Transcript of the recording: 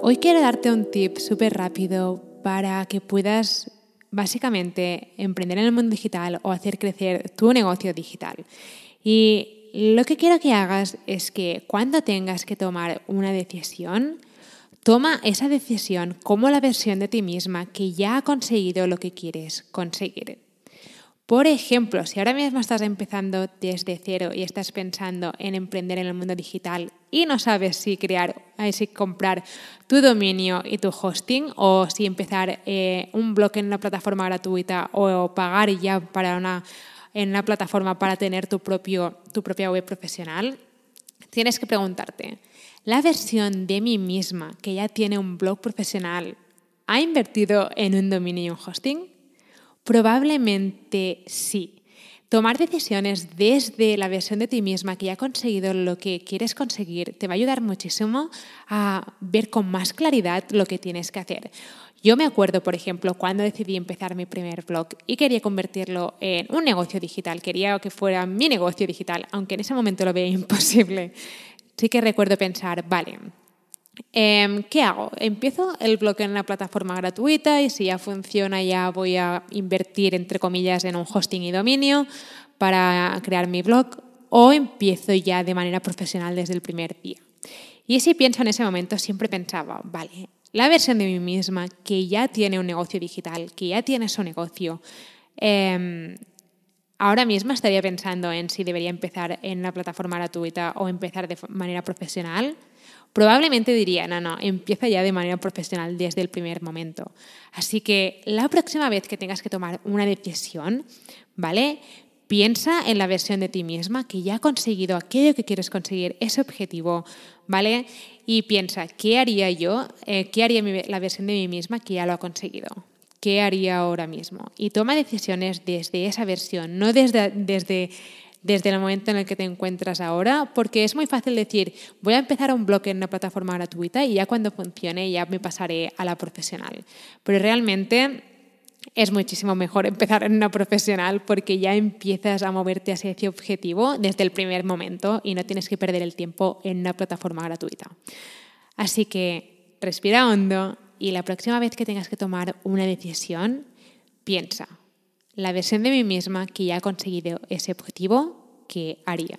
Hoy quiero darte un tip súper rápido para que puedas básicamente emprender en el mundo digital o hacer crecer tu negocio digital. Y lo que quiero que hagas es que cuando tengas que tomar una decisión, toma esa decisión como la versión de ti misma que ya ha conseguido lo que quieres conseguir. Por ejemplo, si ahora mismo estás empezando desde cero y estás pensando en emprender en el mundo digital y no sabes si crear, eh, si comprar tu dominio y tu hosting o si empezar eh, un blog en una plataforma gratuita o pagar ya para una en una plataforma para tener tu, propio, tu propia web profesional, tienes que preguntarte, ¿la versión de mí misma que ya tiene un blog profesional ha invertido en un dominio y un hosting? Probablemente sí. Tomar decisiones desde la versión de ti misma que ya ha conseguido lo que quieres conseguir te va a ayudar muchísimo a ver con más claridad lo que tienes que hacer. Yo me acuerdo, por ejemplo, cuando decidí empezar mi primer blog y quería convertirlo en un negocio digital, quería que fuera mi negocio digital, aunque en ese momento lo veía imposible. Sí que recuerdo pensar, vale, Em, ¿Qué hago? Empiezo el blog en una plataforma gratuita y si ya funciona ya voy a invertir, entre comillas, en un hosting y dominio para crear mi blog o empiezo ya de manera profesional desde el primer día. Y si pienso en ese momento, siempre pensaba, vale, la versión de mí misma que ya tiene un negocio digital, que ya tiene su negocio, em, ahora mismo estaría pensando en si debería empezar en la plataforma gratuita o empezar de manera profesional probablemente diría, no, no, empieza ya de manera profesional desde el primer momento. Así que la próxima vez que tengas que tomar una decisión, ¿vale? Piensa en la versión de ti misma que ya ha conseguido aquello que quieres conseguir, ese objetivo, ¿vale? Y piensa, ¿qué haría yo? Eh, ¿Qué haría la versión de mí misma que ya lo ha conseguido? ¿Qué haría ahora mismo? Y toma decisiones desde esa versión, no desde, desde desde el momento en el que te encuentras ahora, porque es muy fácil decir, voy a empezar un blog en una plataforma gratuita y ya cuando funcione ya me pasaré a la profesional. Pero realmente es muchísimo mejor empezar en una profesional porque ya empiezas a moverte hacia ese objetivo desde el primer momento y no tienes que perder el tiempo en una plataforma gratuita. Así que respira hondo y la próxima vez que tengas que tomar una decisión, piensa, la versión de mí misma que ya ha conseguido ese objetivo que haría.